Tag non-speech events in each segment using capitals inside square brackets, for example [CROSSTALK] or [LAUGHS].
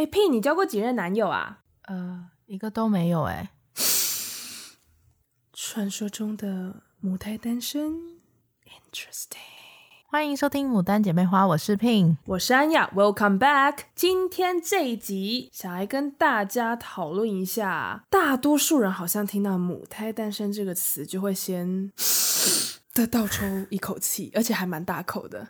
哎，P，你交过几任男友啊？呃，一个都没有哎。[LAUGHS] 传说中的母胎单身，Interesting。欢迎收听《牡丹姐妹花》，我是 Pin，我是安雅，Welcome back。今天这一集想来跟大家讨论一下，大多数人好像听到“母胎单身”这个词就会先 [SIGHS] 的倒抽一口气，而且还蛮大口的。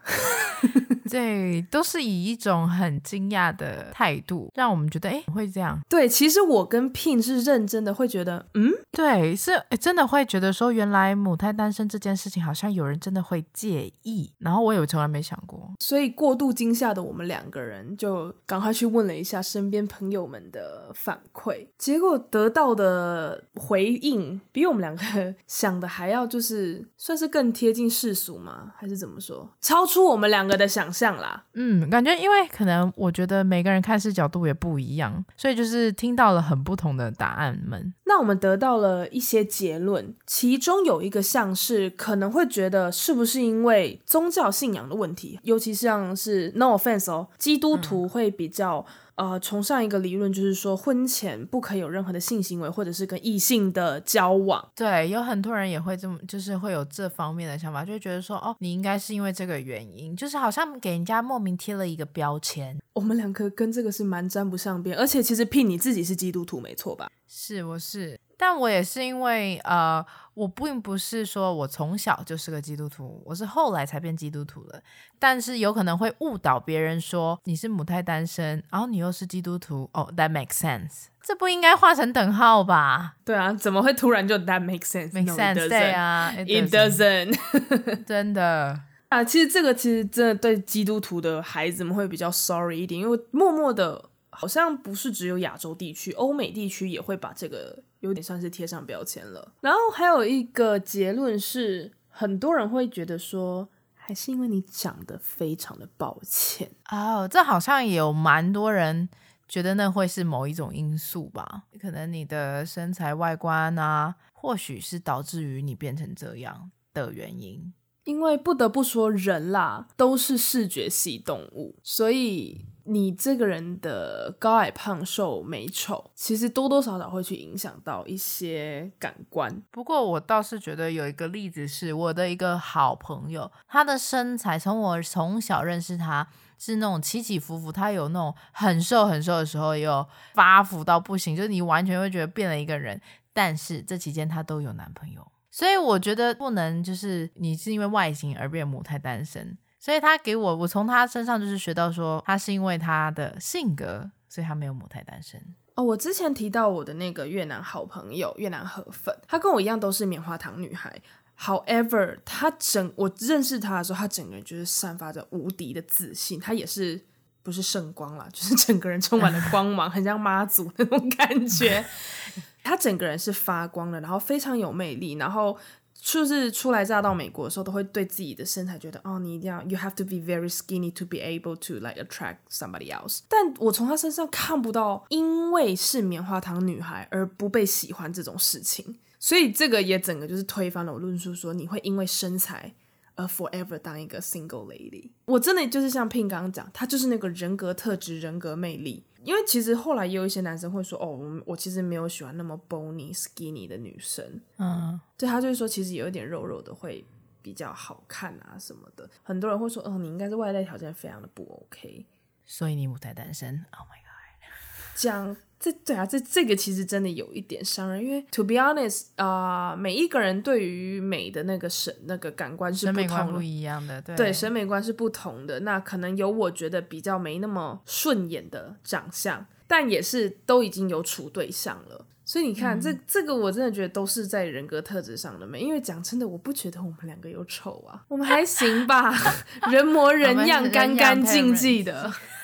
[LAUGHS] 对，都是以一种很惊讶的态度，让我们觉得哎，会这样。对，其实我跟 Pin 是认真的，会觉得嗯，对，是诶真的会觉得说，原来母胎单身这件事情，好像有人真的会介意。然后我也从来没想过，所以过度惊吓的我们两个人，就赶快去问了一下身边朋友们的反馈，结果得到的回应比我们两个想的还要就是算是更贴近世俗吗？还是怎么说？超出我们两个的想象。啦，嗯，感觉因为可能我觉得每个人看视角度也不一样，所以就是听到了很不同的答案们。那我们得到了一些结论，其中有一个像是可能会觉得是不是因为宗教信仰的问题，尤其像是 no offense 哦，基督徒会比较。呃，崇尚一个理论，就是说婚前不可以有任何的性行为，或者是跟异性的交往。对，有很多人也会这么，就是会有这方面的想法，就会觉得说，哦，你应该是因为这个原因，就是好像给人家莫名贴了一个标签。我们两个跟这个是蛮沾不上边，而且其实聘你自己是基督徒没错吧？是，我是。但我也是因为，呃，我并不是说我从小就是个基督徒，我是后来才变基督徒的。但是有可能会误导别人说你是母胎单身，然后你又是基督徒。哦，That makes sense。这不应该画成等号吧？对啊，怎么会突然就 That makes sense？Makes sense？对啊，It doesn't。[LAUGHS] 真的啊，其实这个其实真的对基督徒的孩子们会比较 sorry 一点，因为默默的。好像不是只有亚洲地区，欧美地区也会把这个有点算是贴上标签了。然后还有一个结论是，很多人会觉得说，还是因为你长得非常的抱歉哦。这好像也有蛮多人觉得那会是某一种因素吧？可能你的身材外观啊，或许是导致于你变成这样的原因。因为不得不说，人啦都是视觉系动物，所以。你这个人的高矮胖瘦美丑，其实多多少少会去影响到一些感官。不过我倒是觉得有一个例子是我的一个好朋友，他的身材从我从小认识他是那种起起伏伏，他有那种很瘦很瘦的时候，也有发福到不行，就是你完全会觉得变了一个人。但是这期间他都有男朋友，所以我觉得不能就是你是因为外形而变母胎单身。所以他给我，我从他身上就是学到说，他是因为他的性格，所以他没有母胎单身。哦，我之前提到我的那个越南好朋友越南河粉，他跟我一样都是棉花糖女孩。However，他整我认识他的时候，他整个人就是散发着无敌的自信。他也是不是圣光啦，就是整个人充满了光芒，很像妈祖那种感觉。[LAUGHS] 他整个人是发光的，然后非常有魅力，然后。就是初来乍到美国的时候，都会对自己的身材觉得，哦，你一定要，you have to be very skinny to be able to like attract somebody else。但我从她身上看不到，因为是棉花糖女孩而不被喜欢这种事情。所以这个也整个就是推翻了我论述，说你会因为身材而 forever 当一个 single lady。我真的就是像 Pin 刚刚讲，她就是那个人格特质、人格魅力。因为其实后来也有一些男生会说，哦，我我其实没有喜欢那么 bony skinny 的女生，嗯，对，他就是说其实有一点肉肉的会比较好看啊什么的。很多人会说，哦，你应该是外在条件非常的不 OK，所以你母胎单身。Oh my god，这样。这对啊，这这个其实真的有一点伤人，因为 to be honest 啊、呃，每一个人对于美的那个审那个感官是不同的，审美观不一样的，对，对，审美观是不同的。那可能有我觉得比较没那么顺眼的长相，但也是都已经有处对象了。所以你看，嗯、这这个我真的觉得都是在人格特质上的美。因为讲真的，我不觉得我们两个有丑啊，我们还行吧，[LAUGHS] 人模人样，干干净净的。[LAUGHS]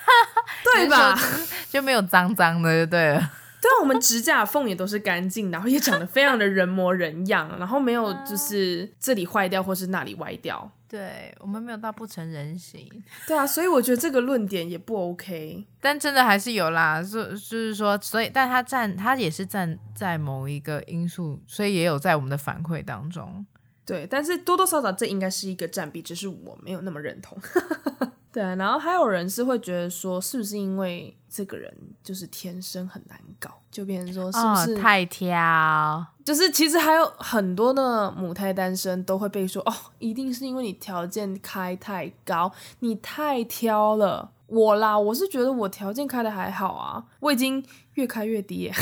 对吧？[LAUGHS] 就没有脏脏的，就对了。[LAUGHS] 对啊，我们指甲缝也都是干净，然后也长得非常的人模人样，然后没有就是这里坏掉或是那里歪掉。对，我们没有到不成人形。对啊，所以我觉得这个论点也不 OK。[LAUGHS] 但真的还是有啦，就就是说，所以但他站，他也是站在某一个因素，所以也有在我们的反馈当中。对，但是多多少少这应该是一个占比，只是我没有那么认同。[LAUGHS] 对啊，然后还有人是会觉得说，是不是因为这个人就是天生很难搞，就变成说是不是、哦、太挑？就是其实还有很多的母胎单身都会被说哦，一定是因为你条件开太高，你太挑了。我啦，我是觉得我条件开的还好啊，我已经越开越低耶。[LAUGHS]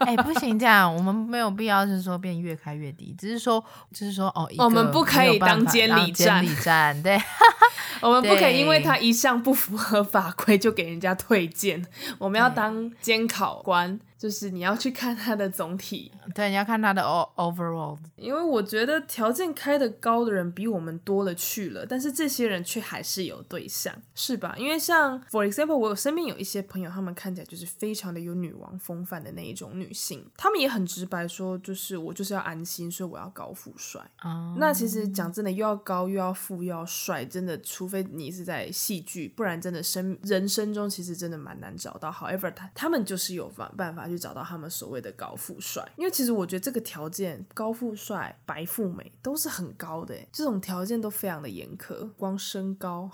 哎、欸，不行，这样我们没有必要是说变越开越低，只是说，就是说哦，我们不可以当监理站，监理站，对，[LAUGHS] 我们不可以因为他一项不符合法规就给人家推荐，我们要当监考官。就是你要去看他的总体，对，你要看他的 overall。因为我觉得条件开的高的人比我们多了去了，但是这些人却还是有对象，是吧？因为像 for example，我身边有一些朋友，他们看起来就是非常的有女王风范的那一种女性，她们也很直白说，就是我就是要安心，所以我要高富帅。Um... 那其实讲真的，又要高又要富又要帅，真的，除非你是在戏剧，不然真的生人生中其实真的蛮难找到。However，他他们就是有办办法。去找到他们所谓的高富帅，因为其实我觉得这个条件，高富帅、白富美都是很高的，这种条件都非常的严苛。光身高，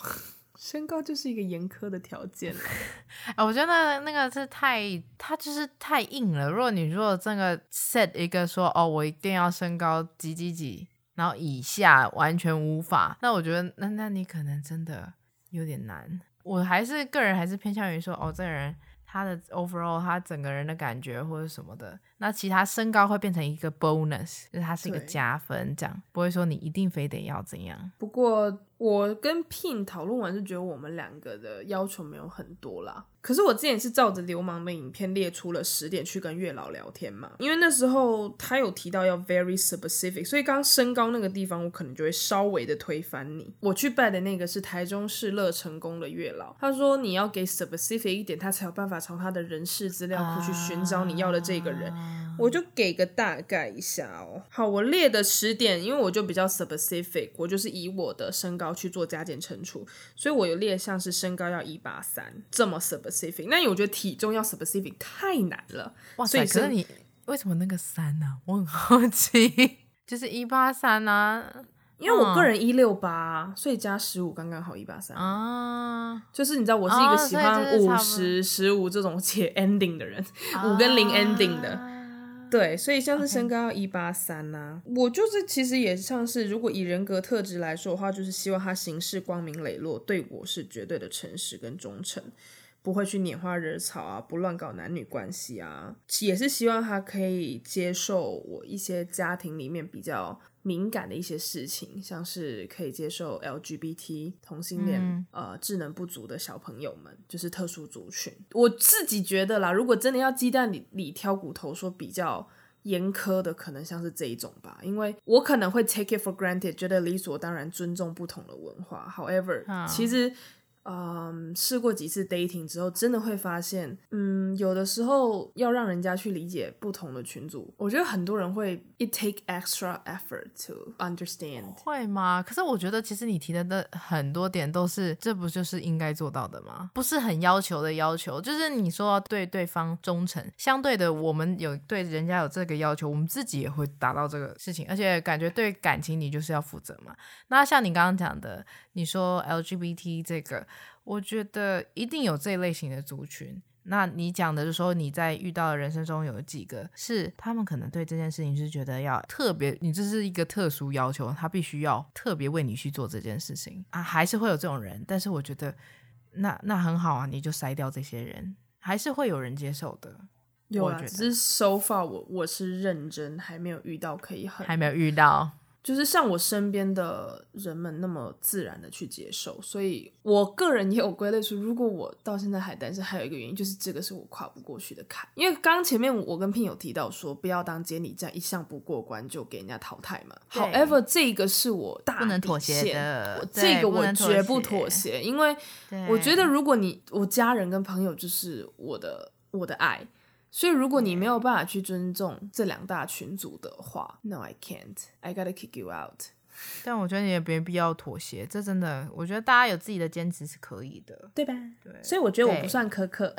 身高就是一个严苛的条件哎。[LAUGHS] 啊，我觉得那个是太，他就是太硬了。如果你如果这个 set 一个说，哦，我一定要身高几几几，然后以下完全无法，那我觉得那那你可能真的有点难。我还是个人还是偏向于说，哦，这个人。他的 overall，他整个人的感觉或者什么的，那其他身高会变成一个 bonus，就是它是一个加分，这样不会说你一定非得要怎样。不过我跟 Pin 讨论完，就觉得我们两个的要求没有很多啦。可是我之前是照着流氓的影片列出了十点去跟月老聊天嘛，因为那时候他有提到要 very specific，所以刚刚身高那个地方我可能就会稍微的推翻你。我去拜的那个是台中市乐成宫的月老，他说你要给 specific 一点，他才有办法从他的人事资料库去寻找你要的这个人。Uh... 我就给个大概一下哦。好，我列的十点，因为我就比较 specific，我就是以我的身高去做加减乘除，所以我有列像是身高要一八三这么 specific。那我觉得体重要 specific 太难了。哇塞！可是你为什么那个三呢、啊？我很好奇，[LAUGHS] 就是一八三呢？因为我个人一六八，所以加十五刚刚好一八三啊。就是你知道，我是一个喜欢五十、十五这种且 ending 的人，五、啊、跟零 ending 的。对，所以像是身高要一八三呐，我就是其实也像是，如果以人格特质来说的话，就是希望他行事光明磊落，对我是绝对的诚实跟忠诚。不会去拈花惹草啊，不乱搞男女关系啊，也是希望他可以接受我一些家庭里面比较敏感的一些事情，像是可以接受 LGBT 同性恋、嗯，呃，智能不足的小朋友们，就是特殊族群。我自己觉得啦，如果真的要鸡蛋里里挑骨头，说比较严苛的，可能像是这一种吧，因为我可能会 take it for granted，觉得理所当然尊重不同的文化。However，、嗯、其实。嗯，试过几次 dating 之后，真的会发现，嗯，有的时候要让人家去理解不同的群组，我觉得很多人会 it take extra effort to understand。会吗？可是我觉得其实你提的的很多点都是，这不就是应该做到的吗？不是很要求的要求，就是你说对对方忠诚，相对的，我们有对人家有这个要求，我们自己也会达到这个事情，而且感觉对感情你就是要负责嘛。那像你刚刚讲的。你说 LGBT 这个，我觉得一定有这类型的族群。那你讲的就是说，你在遇到的人生中有几个是他们可能对这件事情是觉得要特别，你这是一个特殊要求，他必须要特别为你去做这件事情啊，还是会有这种人。但是我觉得那那很好啊，你就筛掉这些人，还是会有人接受的。有啊，只是 so far 我我是认真，还没有遇到可以很，还没有遇到。就是像我身边的人们那么自然的去接受，所以我个人也有归类出，如果我到现在还单身，还有一个原因就是这个是我跨不过去的坎。因为刚前面我跟 Pin 有提到说，不要当监理站，一项不过关就给人家淘汰嘛。However，这个是我大不能妥协的，这个我绝不妥协，因为我觉得如果你我家人跟朋友就是我的我的爱。所以，如果你没有办法去尊重这两大群组的话，No, I can't. I gotta kick you out. 但我觉得你也没必要妥协，这真的，我觉得大家有自己的坚持是可以的，对吧？对。所以我觉得我不算苛刻，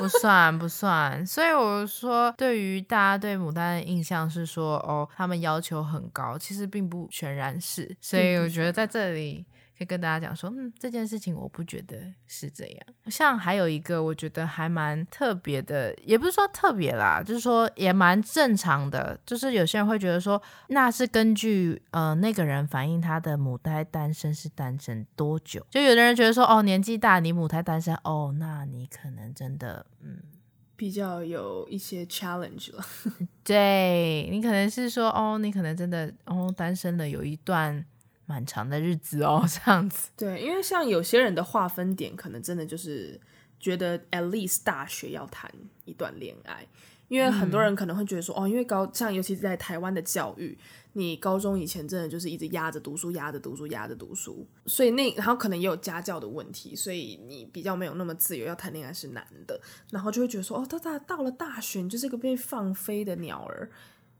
不算不算。所以我说，对于大家对牡丹的印象是说，哦，他们要求很高，其实并不全然是。所以我觉得在这里。可以跟大家讲说，嗯，这件事情我不觉得是这样。像还有一个，我觉得还蛮特别的，也不是说特别啦，就是说也蛮正常的。就是有些人会觉得说，那是根据呃那个人反映他的母胎单身是单身多久。就有的人觉得说，哦，年纪大你母胎单身，哦，那你可能真的嗯比较有一些 challenge 了。[LAUGHS] 对，你可能是说，哦，你可能真的哦单身了有一段。蛮长的日子哦，[LAUGHS] 这样子。对，因为像有些人的划分点，可能真的就是觉得 at least 大学要谈一段恋爱，因为很多人可能会觉得说，嗯、哦，因为高像尤其是在台湾的教育，你高中以前真的就是一直压着读书，压着读书，压着读书，所以那然后可能也有家教的问题，所以你比较没有那么自由，要谈恋爱是难的，然后就会觉得说，哦，到大到了大学，你就是个被放飞的鸟儿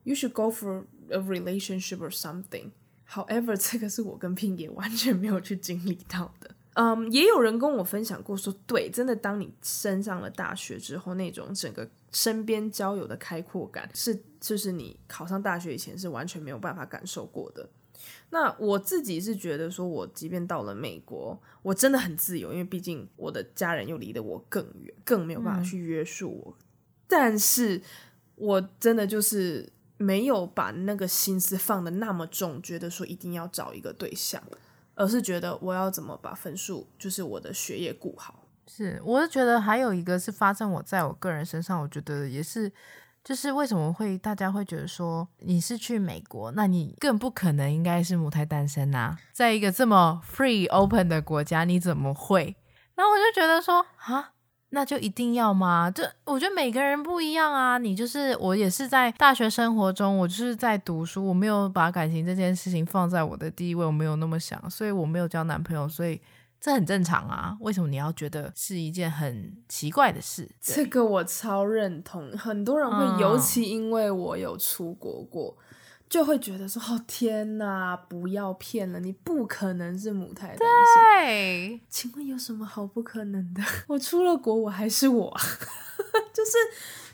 ，you should go for a relationship or something。However，这个是我跟 Ping 也完全没有去经历到的。嗯、um，也有人跟我分享过说，对，真的，当你升上了大学之后，那种整个身边交友的开阔感，是就是你考上大学以前是完全没有办法感受过的。那我自己是觉得说，我即便到了美国，我真的很自由，因为毕竟我的家人又离得我更远，更没有办法去约束我。嗯、但是，我真的就是。没有把那个心思放得那么重，觉得说一定要找一个对象，而是觉得我要怎么把分数，就是我的学业顾好。是，我是觉得还有一个是发生我在我个人身上，我觉得也是，就是为什么会大家会觉得说你是去美国，那你更不可能应该是母胎单身呐，在一个这么 free open 的国家，你怎么会？然后我就觉得说啊。那就一定要吗？这我觉得每个人不一样啊。你就是我，也是在大学生活中，我就是在读书，我没有把感情这件事情放在我的第一位，我没有那么想，所以我没有交男朋友，所以这很正常啊。为什么你要觉得是一件很奇怪的事？这个我超认同，很多人会，嗯、尤其因为我有出国过。就会觉得说：“哦天哪，不要骗了，你不可能是母胎单身。”对，请问有什么好不可能的？[LAUGHS] 我出了国，我还是我，[LAUGHS] 就是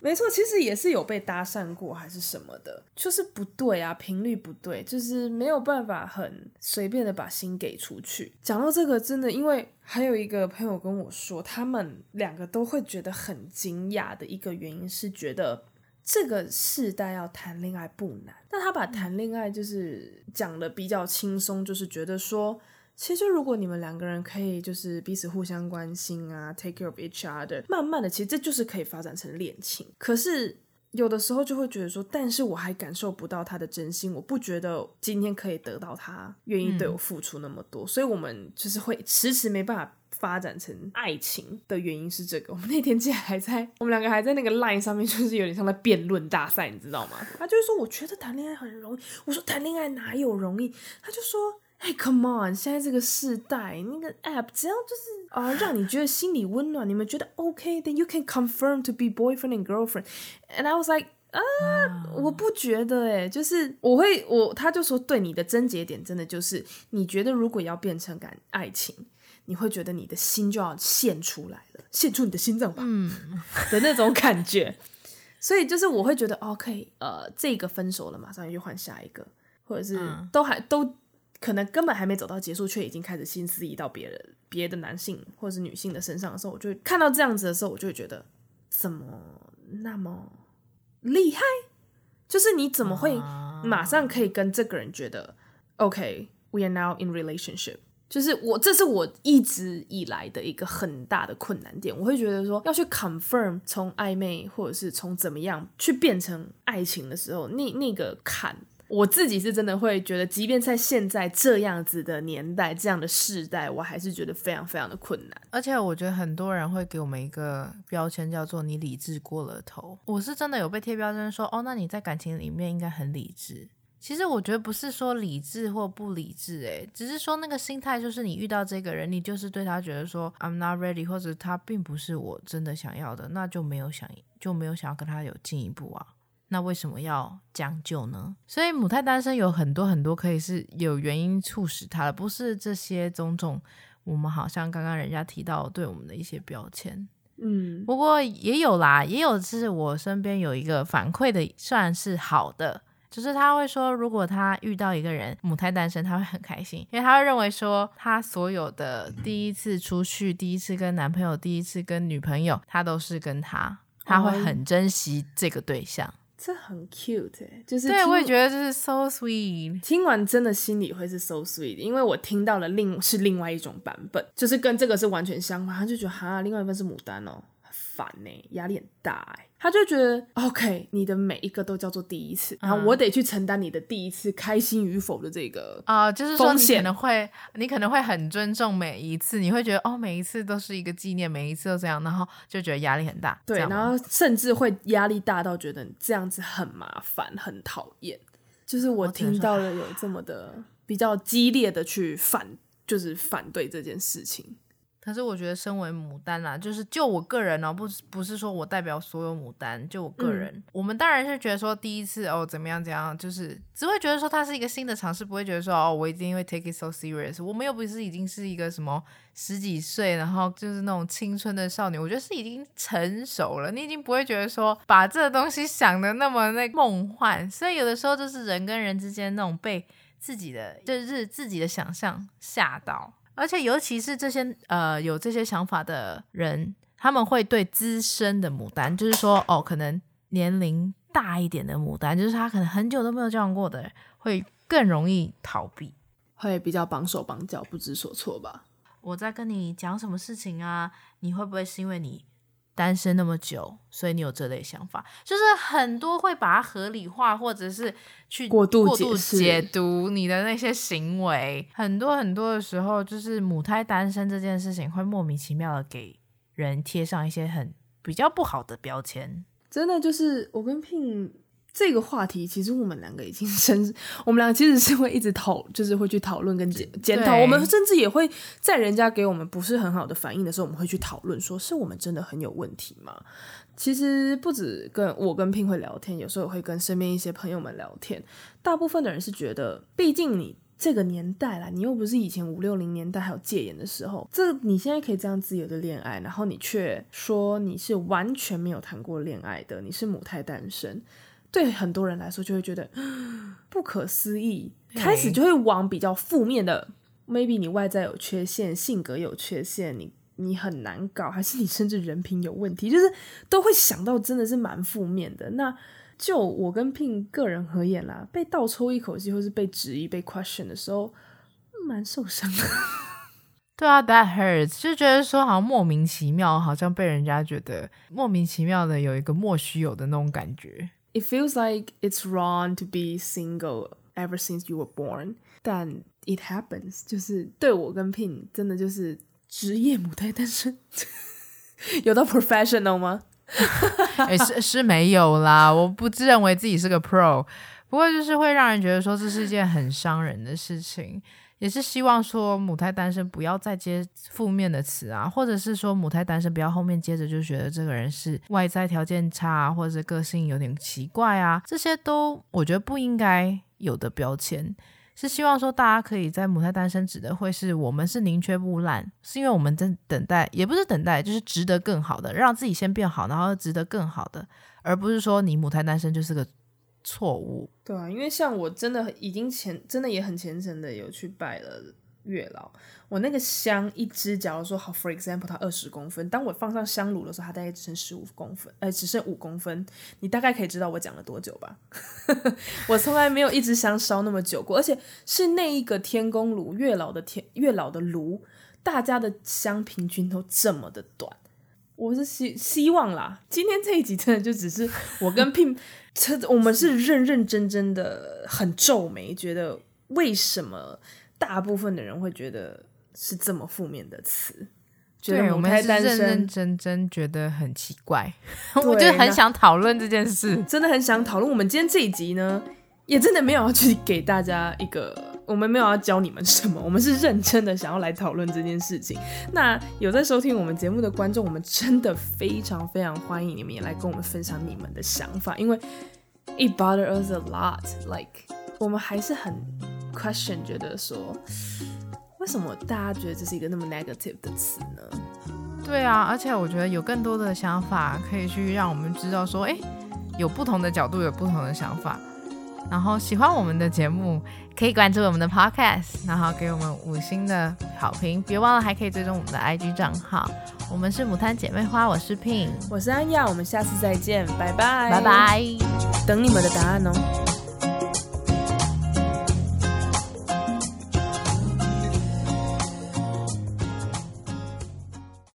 没错。其实也是有被搭讪过，还是什么的，就是不对啊，频率不对，就是没有办法很随便的把心给出去。讲到这个，真的，因为还有一个朋友跟我说，他们两个都会觉得很惊讶的一个原因是觉得。这个世代要谈恋爱不难，但他把谈恋爱就是讲的比较轻松，就是觉得说，其实如果你们两个人可以就是彼此互相关心啊，take care of each other，慢慢的，其实这就是可以发展成恋情。可是有的时候就会觉得说，但是我还感受不到他的真心，我不觉得今天可以得到他愿意对我付出那么多，嗯，所以我们就是会迟迟没办法。发展成爱情的原因是这个。我们那天竟然还在，我们两个还在那个 line 上面，就是有点像在辩论大赛，你知道吗？他就是说，我觉得谈恋爱很容易。我说谈恋爱哪有容易？他就说，嘿，come on，现在这个世代，那个 app 只要就是啊、呃，让你觉得心里温暖，你们觉得 OK，then you can confirm to be boyfriend and girlfriend。And I was like，啊，我不觉得诶，就是我会我，他就说，对你的症结点真的就是，你觉得如果要变成感爱情。你会觉得你的心就要献出来了，献出你的心脏吧，嗯，的那种感觉。所以就是我会觉得，OK，呃，这个分手了，马上又换下一个，或者是都还都可能根本还没走到结束，却已经开始心思移到别人、别的男性或者是女性的身上的时候，我就会看到这样子的时候，我就会觉得怎么那么厉害？就是你怎么会马上可以跟这个人觉得，OK，we are now in relationship。就是我，这是我一直以来的一个很大的困难点。我会觉得说，要去 confirm 从暧昧或者是从怎么样去变成爱情的时候，那那个坎，我自己是真的会觉得，即便在现在这样子的年代、这样的世代，我还是觉得非常非常的困难。而且我觉得很多人会给我们一个标签，叫做你理智过了头。我是真的有被贴标签说，哦，那你在感情里面应该很理智。其实我觉得不是说理智或不理智，诶，只是说那个心态就是你遇到这个人，你就是对他觉得说 I'm not ready，或者他并不是我真的想要的，那就没有想就没有想要跟他有进一步啊。那为什么要将就呢？所以母胎单身有很多很多可以是有原因促使他的，不是这些种种。我们好像刚刚人家提到对我们的一些标签，嗯，不过也有啦，也有是我身边有一个反馈的，算是好的。就是他会说，如果他遇到一个人母胎单身，他会很开心，因为他会认为说，他所有的第一次出去，第一次跟男朋友，第一次跟女朋友，他都是跟他，他会很珍惜这个对象。哦，这很 cute 欸，就是对，我也觉得这是 so sweet。听完真的心里会是 so sweet，因为我听到了另是另外一种版本，就是跟这个是完全相反，他就觉得哈，另外一份是牡丹哦。烦呢、欸，压力很大哎、欸，他就觉得 OK，你的每一个都叫做第一次，然后我得去承担你的第一次开心与否的这个啊、呃，就是说你可能会，你可能会很尊重每一次，你会觉得哦，每一次都是一个纪念，每一次都这样，然后就觉得压力很大，对，然后甚至会压力大到觉得这样子很麻烦，很讨厌。就是我听到了有这么的比较激烈的去反，就是反对这件事情。可是我觉得，身为牡丹啦，就是就我个人哦，不不是说我代表所有牡丹，就我个人，嗯、我们当然是觉得说第一次哦怎么样怎样，就是只会觉得说它是一个新的尝试，不会觉得说哦我一定会 take it so serious。我们又不是已经是一个什么十几岁，然后就是那种青春的少女，我觉得是已经成熟了，你已经不会觉得说把这个东西想的那么那梦幻。所以有的时候就是人跟人之间那种被自己的就是自己的想象吓到。而且，尤其是这些呃有这些想法的人，他们会对资深的牡丹，就是说哦，可能年龄大一点的牡丹，就是他可能很久都没有交往过的人，会更容易逃避，会比较绑手绑脚、不知所措吧。我在跟你讲什么事情啊？你会不会是因为你？单身那么久，所以你有这类想法，就是很多会把它合理化，或者是去过度过度解读你的那些行为。很多很多的时候，就是母胎单身这件事情，会莫名其妙的给人贴上一些很比较不好的标签。真的就是我跟 Pin。这个话题其实我们两个已经 [LAUGHS] 深，我们两个其实是会一直讨，就是会去讨论跟检检讨。我们甚至也会在人家给我们不是很好的反应的时候，我们会去讨论，说是我们真的很有问题吗？其实不止跟我跟 Pin 会聊天，有时候也会跟身边一些朋友们聊天。大部分的人是觉得，毕竟你这个年代啦，你又不是以前五六零年代还有戒严的时候，这你现在可以这样自由的恋爱，然后你却说你是完全没有谈过恋爱的，你是母胎单身。对很多人来说，就会觉得不可思议，开始就会往比较负面的，maybe 你外在有缺陷，性格有缺陷，你你很难搞，还是你甚至人品有问题，就是都会想到真的是蛮负面的。那就我跟 Pin 个人而言啦，被倒抽一口气，或是被质疑、被 question 的时候，蛮受伤的。[LAUGHS] 对啊，that hurts，就觉得说好像莫名其妙，好像被人家觉得莫名其妙的有一个莫须有的那种感觉。It feels like it's wrong to be single ever since you were born，但 it happens，就是对我跟 Pin 真的就是职业母胎单身，[LAUGHS] 有到 professional 吗？欸、是是没有啦，我不自认为自己是个 pro，[LAUGHS] 不过就是会让人觉得说这是一件很伤人的事情。 也是希望说母胎单身不要再接负面的词啊，或者是说母胎单身不要后面接着就觉得这个人是外在条件差，或者是个性有点奇怪啊，这些都我觉得不应该有的标签。是希望说大家可以在母胎单身指的会是我们是宁缺毋滥，是因为我们在等待，也不是等待，就是值得更好的，让自己先变好，然后值得更好的，而不是说你母胎单身就是个。错误，对啊，因为像我真的已经虔，真的也很虔诚的有去拜了月老。我那个香一支，假如说好，for example，它二十公分，当我放上香炉的时候，它大概只剩十五公分，呃，只剩五公分。你大概可以知道我讲了多久吧？[LAUGHS] 我从来没有一支香烧那么久过，而且是那一个天宫炉，月老的天，月老的炉，大家的香平均都这么的短。我是希希望啦，今天这一集真的就只是我跟 Pin，我们是认认真真的很皱眉，觉得为什么大部分的人会觉得是这么负面的词？觉得我们是认认真真觉得很奇怪，[LAUGHS] 我就很想讨论这件事，真的很想讨论。我们今天这一集呢，也真的没有要去给大家一个。我们没有要教你们什么，我们是认真的想要来讨论这件事情。那有在收听我们节目的观众，我们真的非常非常欢迎你们也来跟我们分享你们的想法，因为 it bothers us a lot。Like 我们还是很 question，觉得说为什么大家觉得这是一个那么 negative 的词呢？对啊，而且我觉得有更多的想法可以去让我们知道说，哎，有不同的角度，有不同的想法。然后喜欢我们的节目，可以关注我们的 Podcast，然后给我们五星的好评。别忘了还可以追踪我们的 IG 账号。我们是母胎姐妹花，我是 Pin，我是安雅，我们下次再见，拜拜，拜拜，等你们的答案哦。